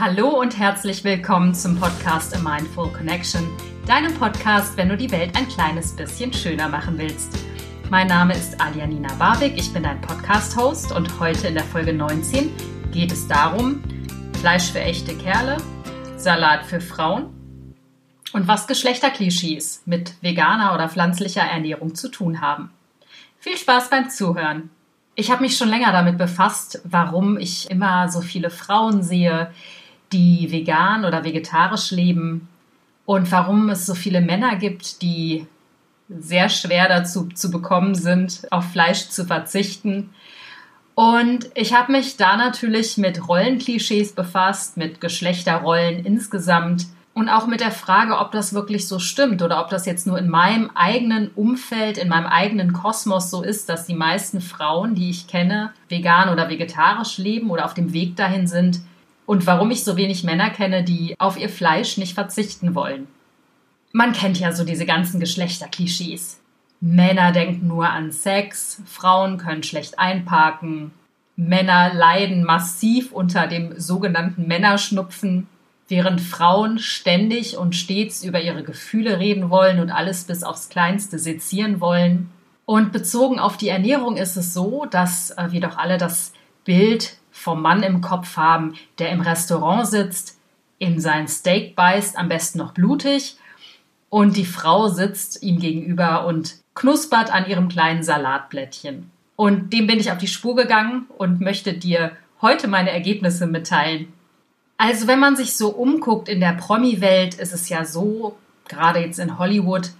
Hallo und herzlich willkommen zum Podcast A Mindful Connection, deinem Podcast, wenn du die Welt ein kleines bisschen schöner machen willst. Mein Name ist Alianina Barbig, ich bin dein Podcast-Host und heute in der Folge 19 geht es darum, Fleisch für echte Kerle, Salat für Frauen und was Geschlechterklischees mit veganer oder pflanzlicher Ernährung zu tun haben. Viel Spaß beim Zuhören! Ich habe mich schon länger damit befasst, warum ich immer so viele Frauen sehe, die vegan oder vegetarisch leben und warum es so viele Männer gibt, die sehr schwer dazu zu bekommen sind, auf Fleisch zu verzichten. Und ich habe mich da natürlich mit Rollenklischees befasst, mit Geschlechterrollen insgesamt und auch mit der Frage, ob das wirklich so stimmt oder ob das jetzt nur in meinem eigenen Umfeld, in meinem eigenen Kosmos so ist, dass die meisten Frauen, die ich kenne, vegan oder vegetarisch leben oder auf dem Weg dahin sind und warum ich so wenig Männer kenne, die auf ihr Fleisch nicht verzichten wollen. Man kennt ja so diese ganzen Geschlechterklischees. Männer denken nur an Sex, Frauen können schlecht einparken, Männer leiden massiv unter dem sogenannten Männerschnupfen, während Frauen ständig und stets über ihre Gefühle reden wollen und alles bis aufs Kleinste sezieren wollen. Und bezogen auf die Ernährung ist es so, dass äh, wir doch alle das Bild vom Mann im Kopf haben, der im Restaurant sitzt, in sein Steak beißt, am besten noch blutig, und die Frau sitzt ihm gegenüber und knuspert an ihrem kleinen Salatblättchen. Und dem bin ich auf die Spur gegangen und möchte dir heute meine Ergebnisse mitteilen. Also wenn man sich so umguckt in der Promi-Welt, ist es ja so, gerade jetzt in Hollywood,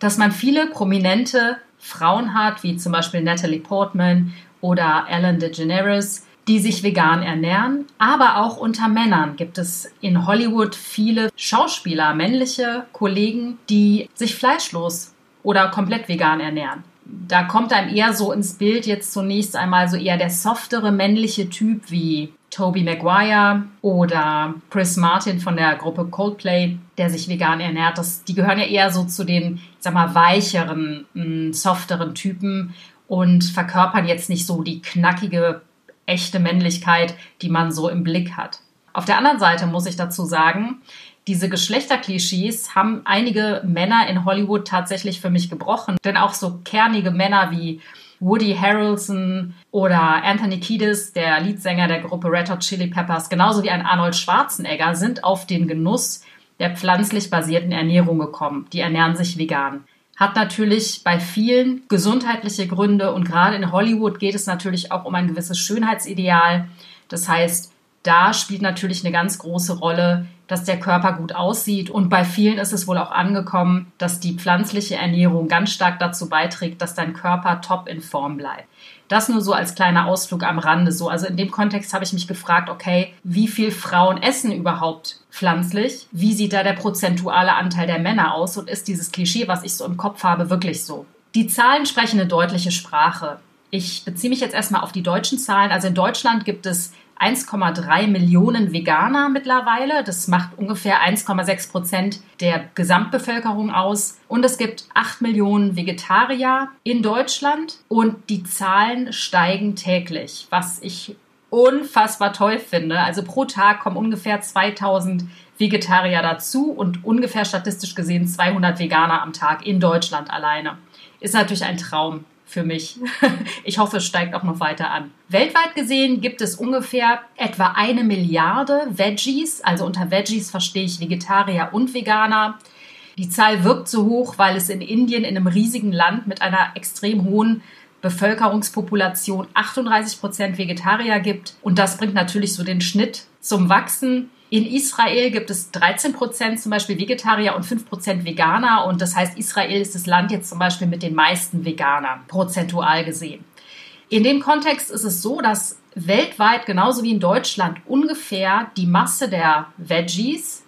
dass man viele prominente Frauen hat, wie zum Beispiel Natalie Portman oder Ellen DeGeneres, die sich vegan ernähren. Aber auch unter Männern gibt es in Hollywood viele Schauspieler, männliche Kollegen, die sich fleischlos oder komplett vegan ernähren da kommt einem eher so ins Bild jetzt zunächst einmal so eher der softere männliche Typ wie Toby Maguire oder Chris Martin von der Gruppe Coldplay, der sich vegan ernährt. Das, die gehören ja eher so zu den, ich sag mal, weicheren, mm, softeren Typen und verkörpern jetzt nicht so die knackige, echte Männlichkeit, die man so im Blick hat. Auf der anderen Seite muss ich dazu sagen, diese Geschlechterklischees haben einige Männer in Hollywood tatsächlich für mich gebrochen. Denn auch so kernige Männer wie Woody Harrelson oder Anthony Kiedis, der Leadsänger der Gruppe Red Hot Chili Peppers, genauso wie ein Arnold Schwarzenegger, sind auf den Genuss der pflanzlich basierten Ernährung gekommen. Die ernähren sich vegan. Hat natürlich bei vielen gesundheitliche Gründe und gerade in Hollywood geht es natürlich auch um ein gewisses Schönheitsideal. Das heißt, da spielt natürlich eine ganz große Rolle, dass der Körper gut aussieht. Und bei vielen ist es wohl auch angekommen, dass die pflanzliche Ernährung ganz stark dazu beiträgt, dass dein Körper top in Form bleibt. Das nur so als kleiner Ausflug am Rande so. Also in dem Kontext habe ich mich gefragt, okay, wie viel Frauen essen überhaupt pflanzlich? Wie sieht da der prozentuale Anteil der Männer aus? Und ist dieses Klischee, was ich so im Kopf habe, wirklich so? Die Zahlen sprechen eine deutliche Sprache. Ich beziehe mich jetzt erstmal auf die deutschen Zahlen. Also in Deutschland gibt es 1,3 Millionen Veganer mittlerweile. Das macht ungefähr 1,6 Prozent der Gesamtbevölkerung aus. Und es gibt 8 Millionen Vegetarier in Deutschland und die Zahlen steigen täglich, was ich unfassbar toll finde. Also pro Tag kommen ungefähr 2000 Vegetarier dazu und ungefähr statistisch gesehen 200 Veganer am Tag in Deutschland alleine. Ist natürlich ein Traum für mich. Ich hoffe, es steigt auch noch weiter an. Weltweit gesehen gibt es ungefähr etwa eine Milliarde Veggies. Also unter Veggies verstehe ich Vegetarier und Veganer. Die Zahl wirkt so hoch, weil es in Indien, in einem riesigen Land mit einer extrem hohen Bevölkerungspopulation 38 Prozent Vegetarier gibt. Und das bringt natürlich so den Schnitt zum Wachsen. In Israel gibt es 13 Prozent zum Beispiel Vegetarier und 5 Prozent Veganer. Und das heißt, Israel ist das Land jetzt zum Beispiel mit den meisten Veganern, prozentual gesehen. In dem Kontext ist es so, dass weltweit, genauso wie in Deutschland, ungefähr die Masse der Veggies,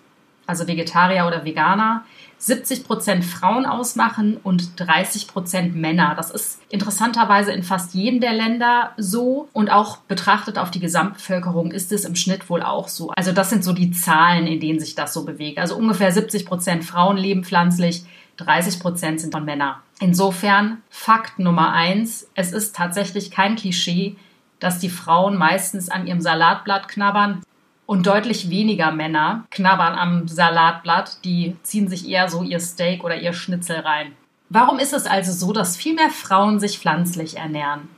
also Vegetarier oder Veganer, 70 Prozent Frauen ausmachen und 30 Prozent Männer. Das ist interessanterweise in fast jedem der Länder so und auch betrachtet auf die Gesamtbevölkerung ist es im Schnitt wohl auch so. Also das sind so die Zahlen, in denen sich das so bewegt. Also ungefähr 70 Prozent Frauen leben pflanzlich, 30 Prozent sind von Männern. Insofern Fakt Nummer eins, es ist tatsächlich kein Klischee, dass die Frauen meistens an ihrem Salatblatt knabbern. Und deutlich weniger Männer knabbern am Salatblatt, die ziehen sich eher so ihr Steak oder ihr Schnitzel rein. Warum ist es also so, dass viel mehr Frauen sich pflanzlich ernähren?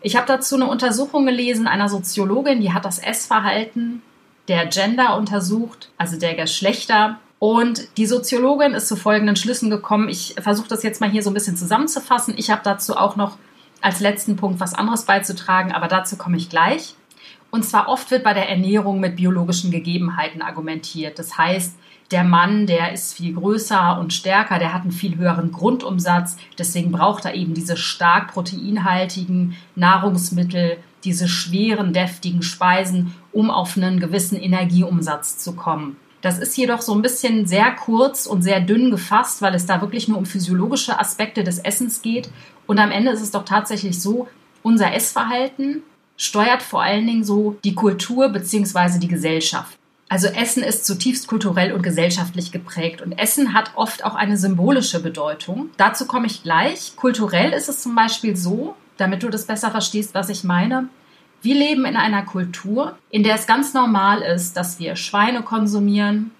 Ich habe dazu eine Untersuchung gelesen einer Soziologin, die hat das Essverhalten der Gender untersucht, also der Geschlechter. Und die Soziologin ist zu folgenden Schlüssen gekommen. Ich versuche das jetzt mal hier so ein bisschen zusammenzufassen. Ich habe dazu auch noch als letzten Punkt was anderes beizutragen, aber dazu komme ich gleich. Und zwar oft wird bei der Ernährung mit biologischen Gegebenheiten argumentiert. Das heißt, der Mann, der ist viel größer und stärker, der hat einen viel höheren Grundumsatz, deswegen braucht er eben diese stark proteinhaltigen Nahrungsmittel, diese schweren, deftigen Speisen, um auf einen gewissen Energieumsatz zu kommen. Das ist jedoch so ein bisschen sehr kurz und sehr dünn gefasst, weil es da wirklich nur um physiologische Aspekte des Essens geht. Und am Ende ist es doch tatsächlich so, unser Essverhalten steuert vor allen Dingen so die Kultur bzw. die Gesellschaft. Also Essen ist zutiefst kulturell und gesellschaftlich geprägt und Essen hat oft auch eine symbolische Bedeutung. Dazu komme ich gleich. Kulturell ist es zum Beispiel so, damit du das besser verstehst, was ich meine. Wir leben in einer Kultur, in der es ganz normal ist, dass wir Schweine konsumieren,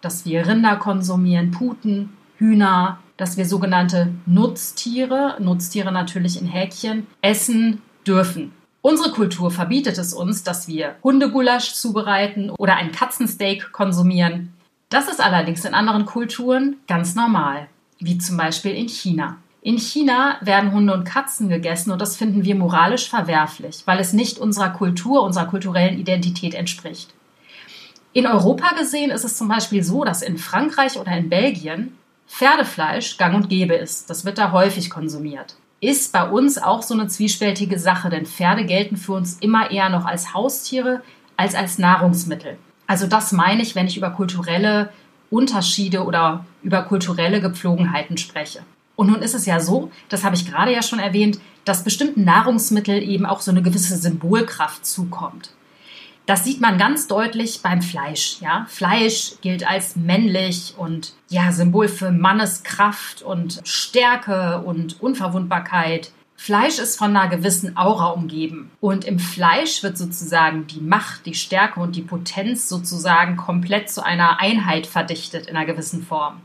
dass wir Rinder konsumieren, Puten, Hühner, dass wir sogenannte Nutztiere, Nutztiere natürlich in Häkchen, essen dürfen. Unsere Kultur verbietet es uns, dass wir Hundegulasch zubereiten oder ein Katzensteak konsumieren. Das ist allerdings in anderen Kulturen ganz normal, wie zum Beispiel in China. In China werden Hunde und Katzen gegessen und das finden wir moralisch verwerflich, weil es nicht unserer Kultur, unserer kulturellen Identität entspricht. In Europa gesehen ist es zum Beispiel so, dass in Frankreich oder in Belgien Pferdefleisch gang und gäbe ist. Das wird da häufig konsumiert ist bei uns auch so eine zwiespältige Sache, denn Pferde gelten für uns immer eher noch als Haustiere als als Nahrungsmittel. Also das meine ich, wenn ich über kulturelle Unterschiede oder über kulturelle Gepflogenheiten spreche. Und nun ist es ja so, das habe ich gerade ja schon erwähnt, dass bestimmten Nahrungsmitteln eben auch so eine gewisse Symbolkraft zukommt. Das sieht man ganz deutlich beim Fleisch. Ja? Fleisch gilt als männlich und ja, Symbol für Manneskraft und Stärke und Unverwundbarkeit. Fleisch ist von einer gewissen Aura umgeben. Und im Fleisch wird sozusagen die Macht, die Stärke und die Potenz sozusagen komplett zu einer Einheit verdichtet in einer gewissen Form.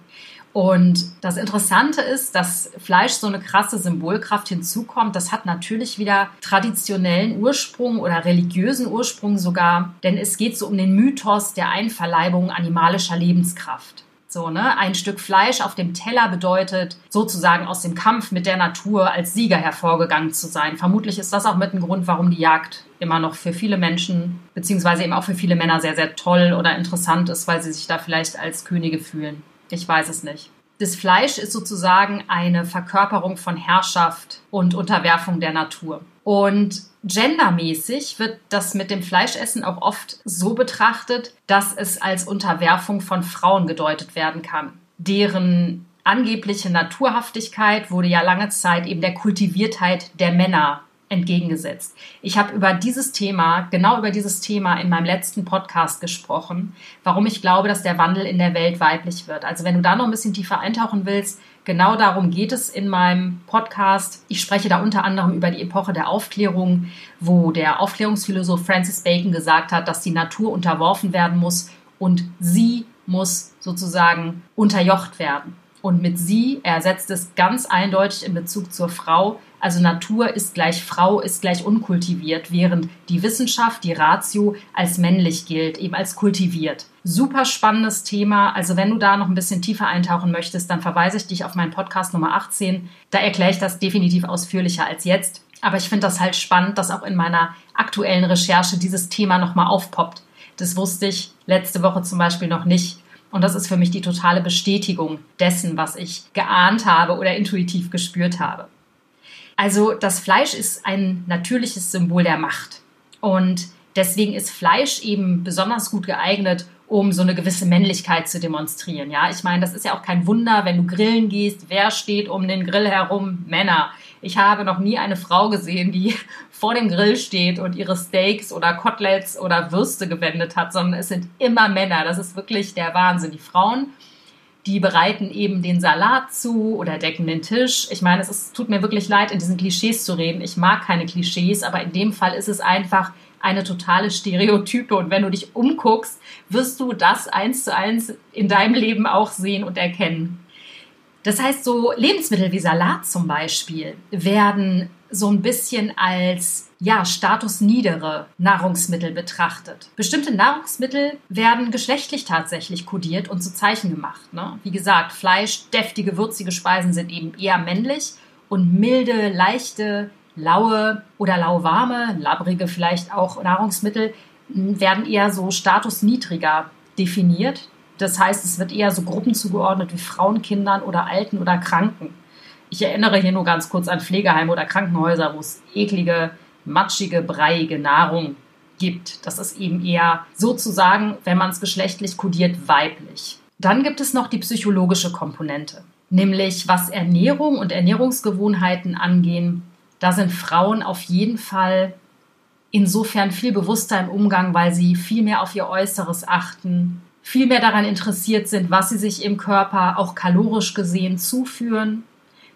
Und das Interessante ist, dass Fleisch so eine krasse Symbolkraft hinzukommt. Das hat natürlich wieder traditionellen Ursprung oder religiösen Ursprung sogar, denn es geht so um den Mythos der Einverleibung animalischer Lebenskraft. So, ne? Ein Stück Fleisch auf dem Teller bedeutet, sozusagen aus dem Kampf mit der Natur als Sieger hervorgegangen zu sein. Vermutlich ist das auch mit ein Grund, warum die Jagd immer noch für viele Menschen, beziehungsweise eben auch für viele Männer sehr, sehr toll oder interessant ist, weil sie sich da vielleicht als Könige fühlen. Ich weiß es nicht. Das Fleisch ist sozusagen eine Verkörperung von Herrschaft und Unterwerfung der Natur. Und gendermäßig wird das mit dem Fleischessen auch oft so betrachtet, dass es als Unterwerfung von Frauen gedeutet werden kann. Deren angebliche Naturhaftigkeit wurde ja lange Zeit eben der Kultiviertheit der Männer entgegengesetzt. Ich habe über dieses Thema, genau über dieses Thema in meinem letzten Podcast gesprochen, warum ich glaube, dass der Wandel in der Welt weiblich wird. Also wenn du da noch ein bisschen tiefer eintauchen willst, genau darum geht es in meinem Podcast. Ich spreche da unter anderem über die Epoche der Aufklärung, wo der Aufklärungsphilosoph Francis Bacon gesagt hat, dass die Natur unterworfen werden muss und sie muss sozusagen unterjocht werden. Und mit sie, er setzt es ganz eindeutig in Bezug zur Frau, also Natur ist gleich Frau, ist gleich unkultiviert, während die Wissenschaft, die Ratio als männlich gilt, eben als kultiviert. Super spannendes Thema. Also wenn du da noch ein bisschen tiefer eintauchen möchtest, dann verweise ich dich auf meinen Podcast Nummer 18. Da erkläre ich das definitiv ausführlicher als jetzt. Aber ich finde das halt spannend, dass auch in meiner aktuellen Recherche dieses Thema nochmal aufpoppt. Das wusste ich letzte Woche zum Beispiel noch nicht. Und das ist für mich die totale Bestätigung dessen, was ich geahnt habe oder intuitiv gespürt habe. Also das Fleisch ist ein natürliches Symbol der Macht. Und deswegen ist Fleisch eben besonders gut geeignet, um so eine gewisse Männlichkeit zu demonstrieren. Ja, ich meine, das ist ja auch kein Wunder, wenn du grillen gehst, wer steht um den Grill herum? Männer. Ich habe noch nie eine Frau gesehen, die vor dem Grill steht und ihre Steaks oder Koteletts oder Würste gewendet hat, sondern es sind immer Männer. Das ist wirklich der Wahnsinn. Die Frauen die bereiten eben den Salat zu oder decken den Tisch. Ich meine, es ist, tut mir wirklich leid, in diesen Klischees zu reden. Ich mag keine Klischees, aber in dem Fall ist es einfach eine totale Stereotype. Und wenn du dich umguckst, wirst du das eins zu eins in deinem Leben auch sehen und erkennen. Das heißt, so Lebensmittel wie Salat zum Beispiel werden so ein bisschen als ja, statusniedere Nahrungsmittel betrachtet. Bestimmte Nahrungsmittel werden geschlechtlich tatsächlich kodiert und zu Zeichen gemacht. Ne? Wie gesagt, Fleisch, deftige, würzige Speisen sind eben eher männlich und milde, leichte, laue oder lauwarme, labrige vielleicht auch Nahrungsmittel werden eher so statusniedriger definiert. Das heißt, es wird eher so Gruppen zugeordnet wie Frauen, Kindern oder Alten oder Kranken. Ich erinnere hier nur ganz kurz an Pflegeheime oder Krankenhäuser, wo es eklige, matschige, breiige Nahrung gibt. Das ist eben eher sozusagen, wenn man es geschlechtlich kodiert, weiblich. Dann gibt es noch die psychologische Komponente, nämlich was Ernährung und Ernährungsgewohnheiten angehen. Da sind Frauen auf jeden Fall insofern viel bewusster im Umgang, weil sie viel mehr auf ihr Äußeres achten, viel mehr daran interessiert sind, was sie sich im Körper auch kalorisch gesehen zuführen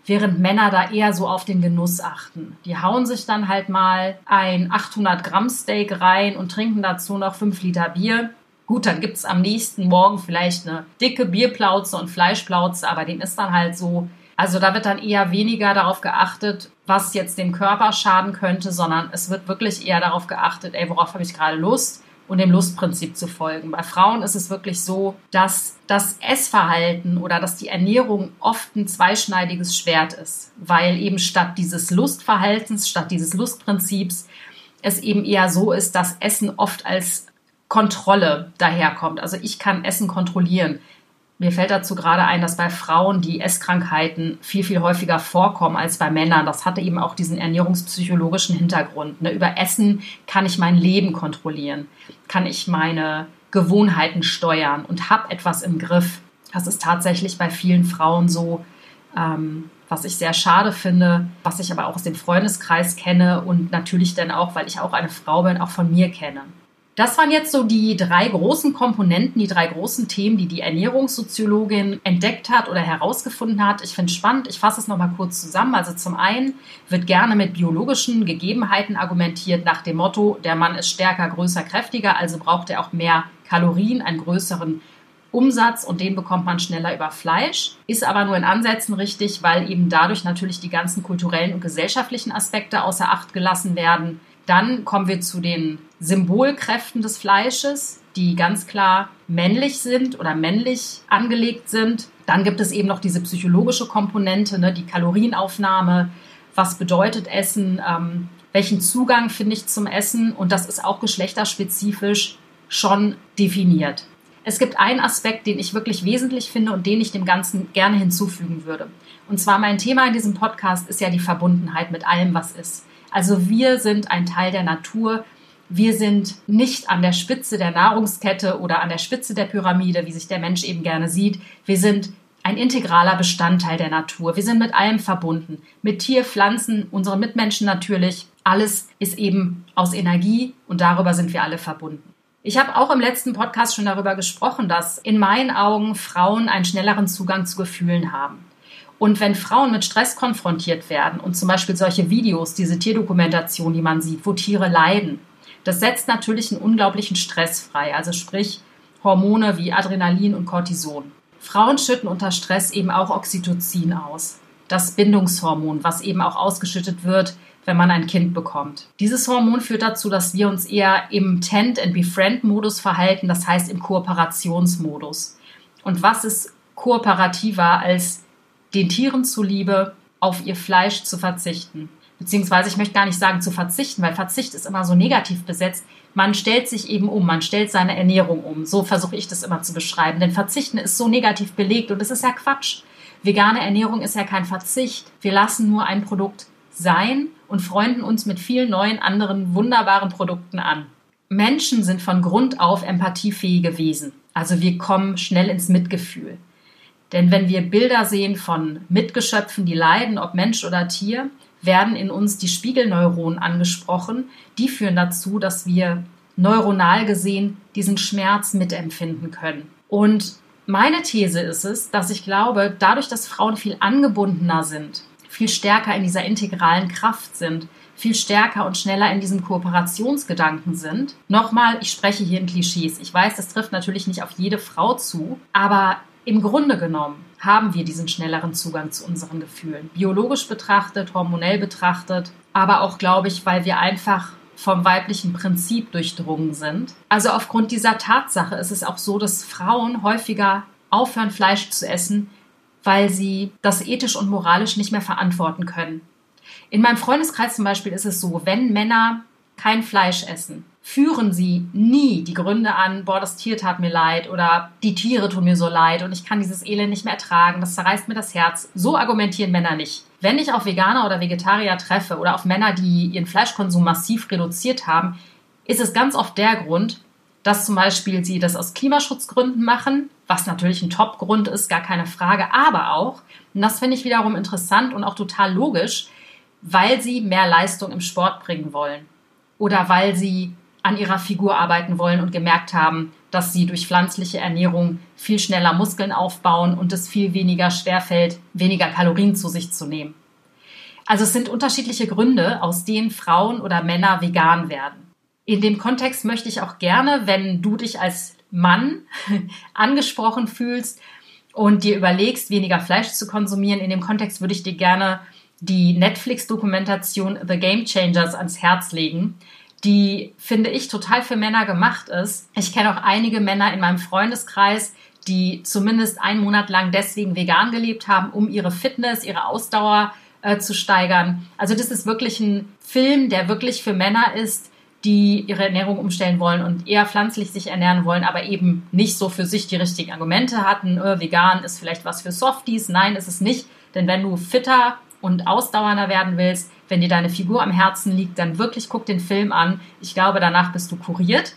während Männer da eher so auf den Genuss achten. Die hauen sich dann halt mal ein 800 Gramm Steak rein und trinken dazu noch 5 Liter Bier. Gut, dann gibt's am nächsten Morgen vielleicht eine dicke Bierplauze und Fleischplauze, aber dem ist dann halt so. Also da wird dann eher weniger darauf geachtet, was jetzt dem Körper schaden könnte, sondern es wird wirklich eher darauf geachtet, ey, worauf habe ich gerade Lust? Und dem Lustprinzip zu folgen. Bei Frauen ist es wirklich so, dass das Essverhalten oder dass die Ernährung oft ein zweischneidiges Schwert ist, weil eben statt dieses Lustverhaltens, statt dieses Lustprinzips es eben eher so ist, dass Essen oft als Kontrolle daherkommt. Also ich kann Essen kontrollieren. Mir fällt dazu gerade ein, dass bei Frauen die Esskrankheiten viel, viel häufiger vorkommen als bei Männern. Das hatte eben auch diesen ernährungspsychologischen Hintergrund. Ne? Über Essen kann ich mein Leben kontrollieren, kann ich meine Gewohnheiten steuern und habe etwas im Griff. Das ist tatsächlich bei vielen Frauen so, ähm, was ich sehr schade finde, was ich aber auch aus dem Freundeskreis kenne und natürlich dann auch, weil ich auch eine Frau bin, auch von mir kenne. Das waren jetzt so die drei großen Komponenten, die drei großen Themen, die die Ernährungssoziologin entdeckt hat oder herausgefunden hat. Ich finde es spannend. Ich fasse es nochmal kurz zusammen. Also zum einen wird gerne mit biologischen Gegebenheiten argumentiert nach dem Motto, der Mann ist stärker, größer, kräftiger, also braucht er auch mehr Kalorien, einen größeren Umsatz und den bekommt man schneller über Fleisch. Ist aber nur in Ansätzen richtig, weil eben dadurch natürlich die ganzen kulturellen und gesellschaftlichen Aspekte außer Acht gelassen werden. Dann kommen wir zu den Symbolkräften des Fleisches, die ganz klar männlich sind oder männlich angelegt sind. Dann gibt es eben noch diese psychologische Komponente, ne, die Kalorienaufnahme. Was bedeutet Essen? Ähm, welchen Zugang finde ich zum Essen? Und das ist auch geschlechterspezifisch schon definiert. Es gibt einen Aspekt, den ich wirklich wesentlich finde und den ich dem Ganzen gerne hinzufügen würde. Und zwar mein Thema in diesem Podcast ist ja die Verbundenheit mit allem, was ist. Also wir sind ein Teil der Natur. Wir sind nicht an der Spitze der Nahrungskette oder an der Spitze der Pyramide, wie sich der Mensch eben gerne sieht. Wir sind ein integraler Bestandteil der Natur. Wir sind mit allem verbunden. Mit Tier, Pflanzen, unseren Mitmenschen natürlich. Alles ist eben aus Energie und darüber sind wir alle verbunden. Ich habe auch im letzten Podcast schon darüber gesprochen, dass in meinen Augen Frauen einen schnelleren Zugang zu Gefühlen haben. Und wenn Frauen mit Stress konfrontiert werden und zum Beispiel solche Videos, diese Tierdokumentation, die man sieht, wo Tiere leiden, das setzt natürlich einen unglaublichen Stress frei, also sprich Hormone wie Adrenalin und Cortison. Frauen schütten unter Stress eben auch Oxytocin aus, das Bindungshormon, was eben auch ausgeschüttet wird, wenn man ein Kind bekommt. Dieses Hormon führt dazu, dass wir uns eher im Tent and Befriend Modus verhalten, das heißt im Kooperationsmodus. Und was ist kooperativer als den Tieren zuliebe auf ihr Fleisch zu verzichten. Beziehungsweise ich möchte gar nicht sagen zu verzichten, weil Verzicht ist immer so negativ besetzt. Man stellt sich eben um, man stellt seine Ernährung um. So versuche ich das immer zu beschreiben. Denn Verzichten ist so negativ belegt und das ist ja Quatsch. Vegane Ernährung ist ja kein Verzicht. Wir lassen nur ein Produkt sein und freunden uns mit vielen neuen anderen wunderbaren Produkten an. Menschen sind von Grund auf empathiefähige Wesen. Also wir kommen schnell ins Mitgefühl. Denn wenn wir Bilder sehen von Mitgeschöpfen, die leiden, ob Mensch oder Tier, werden in uns die Spiegelneuronen angesprochen. Die führen dazu, dass wir neuronal gesehen diesen Schmerz mitempfinden können. Und meine These ist es, dass ich glaube, dadurch, dass Frauen viel angebundener sind, viel stärker in dieser integralen Kraft sind, viel stärker und schneller in diesem Kooperationsgedanken sind. Nochmal, ich spreche hier in Klischees. Ich weiß, das trifft natürlich nicht auf jede Frau zu, aber im Grunde genommen haben wir diesen schnelleren Zugang zu unseren Gefühlen. Biologisch betrachtet, hormonell betrachtet, aber auch, glaube ich, weil wir einfach vom weiblichen Prinzip durchdrungen sind. Also aufgrund dieser Tatsache ist es auch so, dass Frauen häufiger aufhören, Fleisch zu essen, weil sie das ethisch und moralisch nicht mehr verantworten können. In meinem Freundeskreis zum Beispiel ist es so, wenn Männer kein Fleisch essen, führen sie nie die Gründe an, boah, das Tier tat mir leid oder die Tiere tun mir so leid und ich kann dieses Elend nicht mehr ertragen, das zerreißt mir das Herz. So argumentieren Männer nicht. Wenn ich auf Veganer oder Vegetarier treffe oder auf Männer, die ihren Fleischkonsum massiv reduziert haben, ist es ganz oft der Grund, dass zum Beispiel sie das aus Klimaschutzgründen machen, was natürlich ein Top-Grund ist, gar keine Frage, aber auch, und das finde ich wiederum interessant und auch total logisch, weil sie mehr Leistung im Sport bringen wollen oder weil sie an ihrer Figur arbeiten wollen und gemerkt haben, dass sie durch pflanzliche Ernährung viel schneller Muskeln aufbauen und es viel weniger schwerfällt, weniger Kalorien zu sich zu nehmen. Also es sind unterschiedliche Gründe, aus denen Frauen oder Männer vegan werden. In dem Kontext möchte ich auch gerne, wenn du dich als Mann angesprochen fühlst und dir überlegst, weniger Fleisch zu konsumieren, in dem Kontext würde ich dir gerne die Netflix-Dokumentation The Game Changers ans Herz legen, die, finde ich, total für Männer gemacht ist. Ich kenne auch einige Männer in meinem Freundeskreis, die zumindest einen Monat lang deswegen vegan gelebt haben, um ihre Fitness, ihre Ausdauer äh, zu steigern. Also das ist wirklich ein Film, der wirklich für Männer ist, die ihre Ernährung umstellen wollen und eher pflanzlich sich ernähren wollen, aber eben nicht so für sich die richtigen Argumente hatten, äh, vegan ist vielleicht was für Softies. Nein, ist es nicht. Denn wenn du fitter und ausdauernder werden willst, wenn dir deine Figur am Herzen liegt, dann wirklich guck den Film an. Ich glaube, danach bist du kuriert.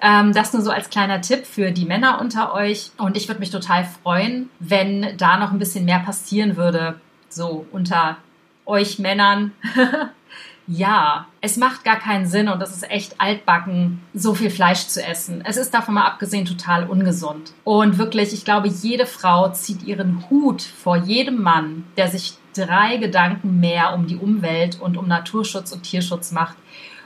Ähm, das nur so als kleiner Tipp für die Männer unter euch. Und ich würde mich total freuen, wenn da noch ein bisschen mehr passieren würde, so unter euch Männern. ja, es macht gar keinen Sinn und es ist echt altbacken, so viel Fleisch zu essen. Es ist davon mal abgesehen total ungesund. Und wirklich, ich glaube, jede Frau zieht ihren Hut vor jedem Mann, der sich drei Gedanken mehr um die Umwelt und um Naturschutz und Tierschutz macht.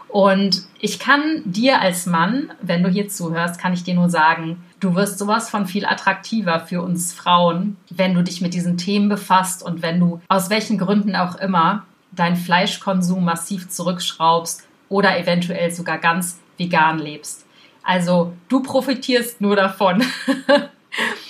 Und ich kann dir als Mann, wenn du hier zuhörst, kann ich dir nur sagen, du wirst sowas von viel attraktiver für uns Frauen, wenn du dich mit diesen Themen befasst und wenn du aus welchen Gründen auch immer deinen Fleischkonsum massiv zurückschraubst oder eventuell sogar ganz vegan lebst. Also du profitierst nur davon.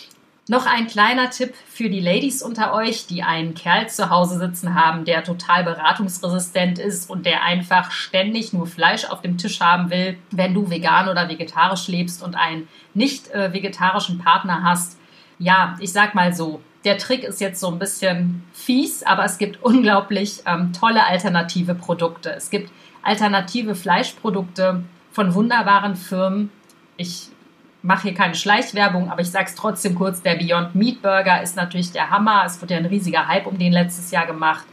Noch ein kleiner Tipp für die Ladies unter euch, die einen Kerl zu Hause sitzen haben, der total beratungsresistent ist und der einfach ständig nur Fleisch auf dem Tisch haben will. Wenn du vegan oder vegetarisch lebst und einen nicht äh, vegetarischen Partner hast, ja, ich sag mal so, der Trick ist jetzt so ein bisschen fies, aber es gibt unglaublich ähm, tolle alternative Produkte. Es gibt alternative Fleischprodukte von wunderbaren Firmen. Ich mache hier keine Schleichwerbung, aber ich sage es trotzdem kurz, der Beyond Meat Burger ist natürlich der Hammer. Es wurde ja ein riesiger Hype um den letztes Jahr gemacht.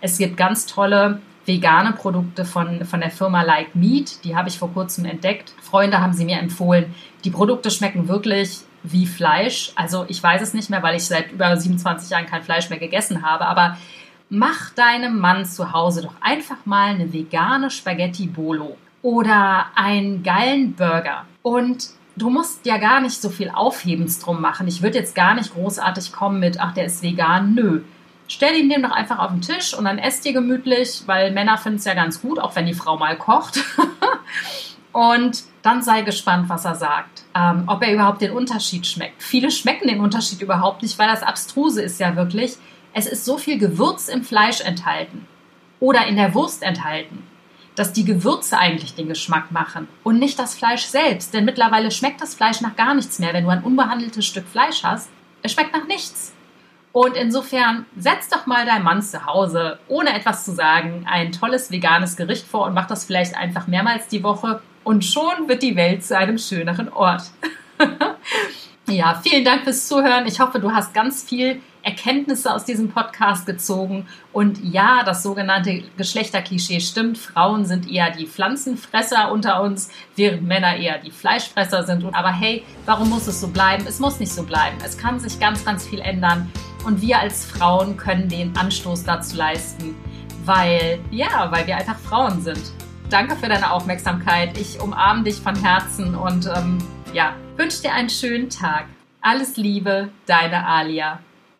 Es gibt ganz tolle vegane Produkte von, von der Firma Like Meat. Die habe ich vor kurzem entdeckt. Freunde haben sie mir empfohlen. Die Produkte schmecken wirklich wie Fleisch. Also ich weiß es nicht mehr, weil ich seit über 27 Jahren kein Fleisch mehr gegessen habe. Aber mach deinem Mann zu Hause doch einfach mal eine vegane Spaghetti Bolo oder einen geilen Burger. Und du musst ja gar nicht so viel Aufhebens drum machen. Ich würde jetzt gar nicht großartig kommen mit, ach, der ist vegan. Nö. Stell ihn dem doch einfach auf den Tisch und dann esst ihr gemütlich, weil Männer finden es ja ganz gut, auch wenn die Frau mal kocht. und dann sei gespannt, was er sagt. Ähm, ob er überhaupt den Unterschied schmeckt. Viele schmecken den Unterschied überhaupt nicht, weil das Abstruse ist ja wirklich, es ist so viel Gewürz im Fleisch enthalten oder in der Wurst enthalten dass die Gewürze eigentlich den Geschmack machen und nicht das Fleisch selbst. Denn mittlerweile schmeckt das Fleisch nach gar nichts mehr. Wenn du ein unbehandeltes Stück Fleisch hast, es schmeckt nach nichts. Und insofern setz doch mal deinem Mann zu Hause, ohne etwas zu sagen, ein tolles veganes Gericht vor und mach das vielleicht einfach mehrmals die Woche und schon wird die Welt zu einem schöneren Ort. ja, vielen Dank fürs Zuhören. Ich hoffe, du hast ganz viel Erkenntnisse aus diesem Podcast gezogen. Und ja, das sogenannte Geschlechterklischee stimmt. Frauen sind eher die Pflanzenfresser unter uns, während Männer eher die Fleischfresser sind. Aber hey, warum muss es so bleiben? Es muss nicht so bleiben. Es kann sich ganz, ganz viel ändern. Und wir als Frauen können den Anstoß dazu leisten, weil, ja, weil wir einfach Frauen sind. Danke für deine Aufmerksamkeit. Ich umarme dich von Herzen und ähm, ja, wünsche dir einen schönen Tag. Alles Liebe, deine Alia.